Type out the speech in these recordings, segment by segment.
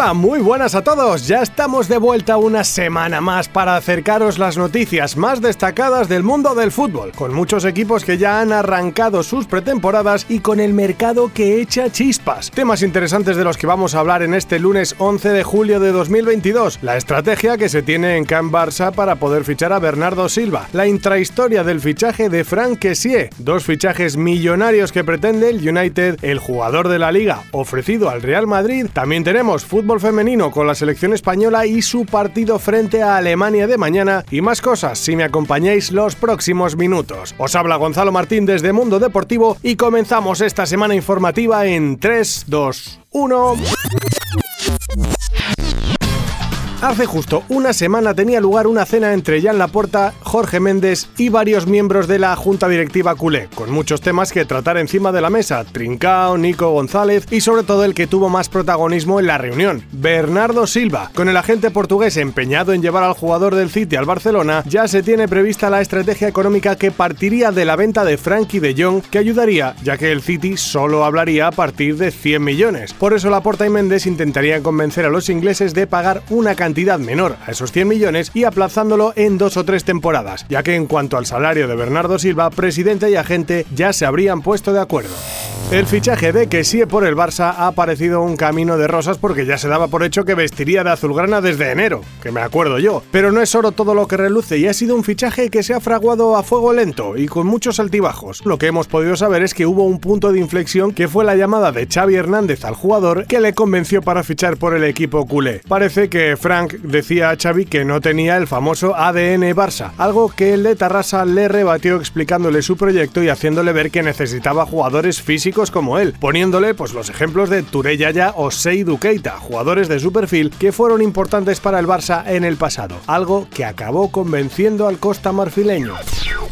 Hola, muy buenas a todos. Ya estamos de vuelta una semana más para acercaros las noticias más destacadas del mundo del fútbol, con muchos equipos que ya han arrancado sus pretemporadas y con el mercado que echa chispas. Temas interesantes de los que vamos a hablar en este lunes 11 de julio de 2022. La estrategia que se tiene en Camp Barça para poder fichar a Bernardo Silva. La intrahistoria del fichaje de Frank Kessie. Dos fichajes millonarios que pretende el United, el jugador de la liga ofrecido al Real Madrid. También tenemos fútbol femenino con la selección española y su partido frente a Alemania de mañana y más cosas si me acompañáis los próximos minutos. Os habla Gonzalo Martín desde Mundo Deportivo y comenzamos esta semana informativa en 3, 2, 1. Hace justo una semana tenía lugar una cena entre Jan Laporta, Jorge Méndez y varios miembros de la junta directiva culé, con muchos temas que tratar encima de la mesa, Trincao, Nico González y sobre todo el que tuvo más protagonismo en la reunión, Bernardo Silva. Con el agente portugués empeñado en llevar al jugador del City al Barcelona, ya se tiene prevista la estrategia económica que partiría de la venta de Frankie de Jong, que ayudaría, ya que el City solo hablaría a partir de 100 millones. Por eso Laporta y Méndez intentarían convencer a los ingleses de pagar una cantidad cantidad menor a esos 100 millones y aplazándolo en dos o tres temporadas, ya que en cuanto al salario de Bernardo Silva, presidente y agente ya se habrían puesto de acuerdo. El fichaje de Kessie por el Barça ha parecido un camino de rosas porque ya se daba por hecho que vestiría de azulgrana desde enero, que me acuerdo yo. Pero no es oro todo lo que reluce y ha sido un fichaje que se ha fraguado a fuego lento y con muchos altibajos. Lo que hemos podido saber es que hubo un punto de inflexión que fue la llamada de Xavi Hernández al jugador que le convenció para fichar por el equipo culé. Parece que Frank decía a Xavi que no tenía el famoso ADN Barça, algo que el de le rebatió explicándole su proyecto y haciéndole ver que necesitaba jugadores físicos como él, poniéndole pues los ejemplos de Tureyaya o Seydou Keita, jugadores de su perfil que fueron importantes para el Barça en el pasado, algo que acabó convenciendo al costa marfileño.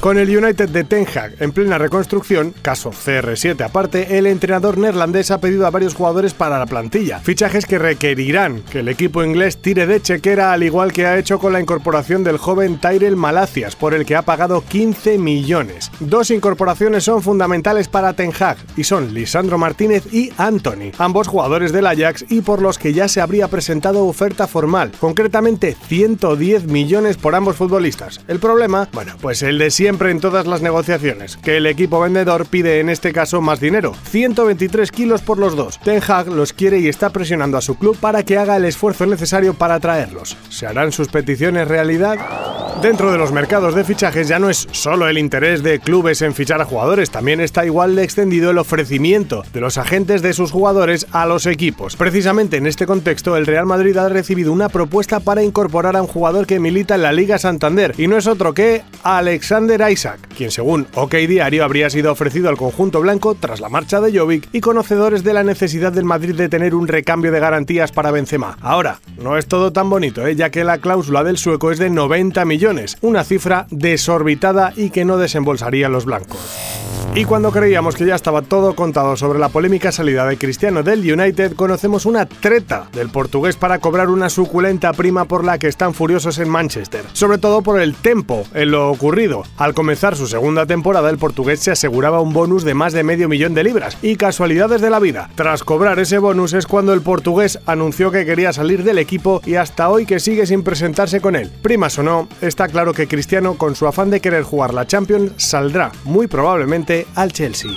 Con el United de Ten Hag en plena reconstrucción, caso CR7 aparte, el entrenador neerlandés ha pedido a varios jugadores para la plantilla, fichajes que requerirán que el equipo inglés tire de chequera al igual que ha hecho con la incorporación del joven Tyrell Malacias, por el que ha pagado 15 millones. Dos incorporaciones son fundamentales para Ten Hag y son Lisandro Martínez y Anthony, ambos jugadores del Ajax y por los que ya se habría presentado oferta formal, concretamente 110 millones por ambos futbolistas. El problema, bueno, pues el de siempre en todas las negociaciones, que el equipo vendedor pide en este caso más dinero, 123 kilos por los dos. Ten Hag los quiere y está presionando a su club para que haga el esfuerzo necesario para traerlos. ¿Se harán sus peticiones realidad? Dentro de los mercados de fichajes ya no es solo el interés de clubes en fichar a jugadores, también está igual de extendido el ofrecimiento de los agentes de sus jugadores a los equipos. Precisamente en este contexto, el Real Madrid ha recibido una propuesta para incorporar a un jugador que milita en la Liga Santander y no es otro que Alexander Isaac, quien según OK Diario habría sido ofrecido al conjunto blanco tras la marcha de Jovic y conocedores de la necesidad del Madrid de tener un recambio de garantías para Benzema. Ahora, no es todo tan bonito, ¿eh? ya que la cláusula del sueco es de 90 millones, una cifra desorbitada y que no desembolsarían los blancos. Y cuando creíamos que ya estaba todo contado sobre la polémica salida de Cristiano del United, conocemos una treta del portugués para cobrar una suculenta prima por la que están furiosos en Manchester, sobre todo por el tempo en lo ocurrido. Al comenzar su segunda temporada, el portugués se aseguraba un bonus de más de medio millón de libras, y casualidades de la vida. Tras cobrar ese bonus es cuando el portugués anunció que quería salir del equipo y hasta hoy que sigue sin presentarse con él. Primas o no, está claro que Cristiano, con su afán de querer jugar la Champions, saldrá muy probablemente al Chelsea.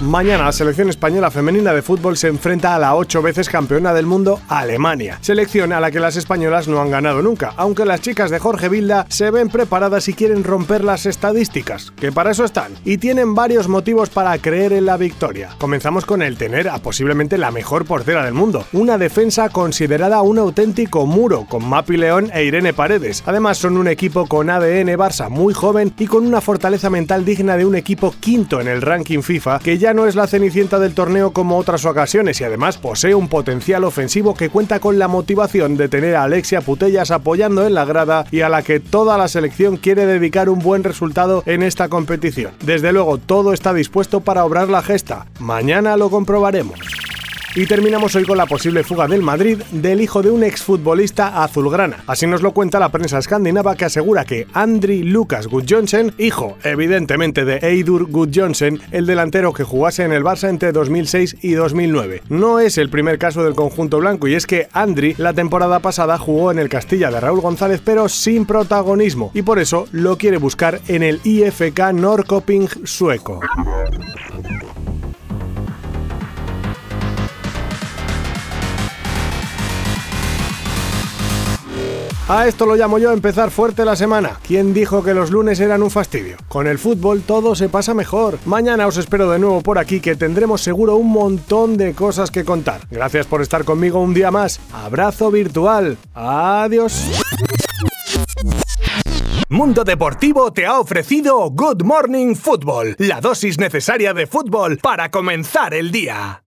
Mañana la selección española femenina de fútbol se enfrenta a la ocho veces campeona del mundo Alemania, selección a la que las españolas no han ganado nunca, aunque las chicas de Jorge Vilda se ven preparadas y quieren romper las estadísticas, que para eso están, y tienen varios motivos para creer en la victoria. Comenzamos con el tener a posiblemente la mejor portera del mundo, una defensa considerada un auténtico muro, con Mapi León e Irene Paredes. Además son un equipo con ADN Barça muy joven y con una fortaleza mental digna de un equipo en el ranking FIFA que ya no es la cenicienta del torneo como otras ocasiones y además posee un potencial ofensivo que cuenta con la motivación de tener a Alexia Putellas apoyando en la grada y a la que toda la selección quiere dedicar un buen resultado en esta competición. Desde luego todo está dispuesto para obrar la gesta. Mañana lo comprobaremos. Y terminamos hoy con la posible fuga del Madrid del hijo de un exfutbolista azulgrana. Así nos lo cuenta la prensa escandinava que asegura que Andri Lucas Gudjonsen, hijo evidentemente de Eidur Gudjonsen, el delantero que jugase en el Barça entre 2006 y 2009. No es el primer caso del conjunto blanco y es que Andri la temporada pasada jugó en el Castilla de Raúl González pero sin protagonismo y por eso lo quiere buscar en el IFK Norrköping sueco. A esto lo llamo yo empezar fuerte la semana. ¿Quién dijo que los lunes eran un fastidio? Con el fútbol todo se pasa mejor. Mañana os espero de nuevo por aquí que tendremos seguro un montón de cosas que contar. Gracias por estar conmigo un día más. Abrazo virtual. Adiós. Mundo Deportivo te ha ofrecido Good Morning Football, la dosis necesaria de fútbol para comenzar el día.